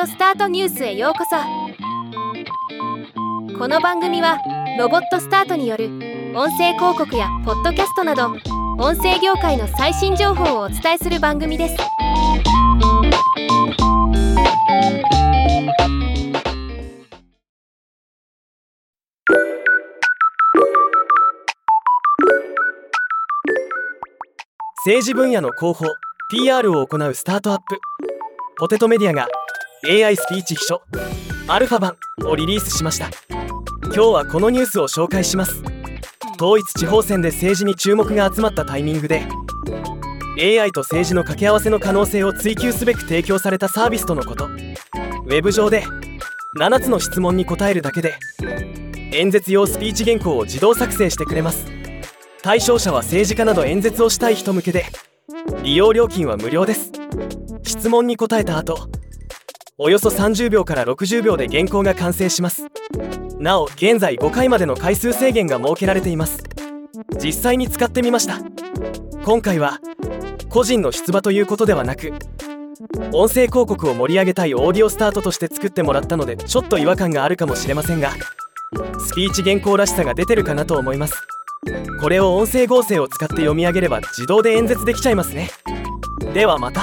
オスタートニュースへようこそ。この番組はロボットスタートによる音声広告やポッドキャストなど音声業界の最新情報をお伝えする番組です。政治分野の広報 PR を行うスタートアップ。ポテトメディアが AI スピーチ秘書アルファ版をリリースしました。今日はこのニュースを紹介します。統一地方選で政治に注目が集まったタイミングで AI と政治の掛け合わせの可能性を追求すべく提供されたサービスとのこと。ウェブ上で7つの質問に答えるだけで演説用スピーチ原稿を自動作成してくれます。対象者は政治家など演説をしたい人向けで利用料金は無料です。質問に答えた後およそ30秒から60秒で原稿が完成します。なお現在5回までの回数制限が設けられています。実際に使ってみました。今回は個人の出馬ということではなく音声広告を盛り上げたいオーディオスタートとして作ってもらったのでちょっと違和感があるかもしれませんがスピーチ原稿らしさが出てるかなと思います。これを音声合成を使って読み上げれば自動で演説できちゃいますね。ではまた。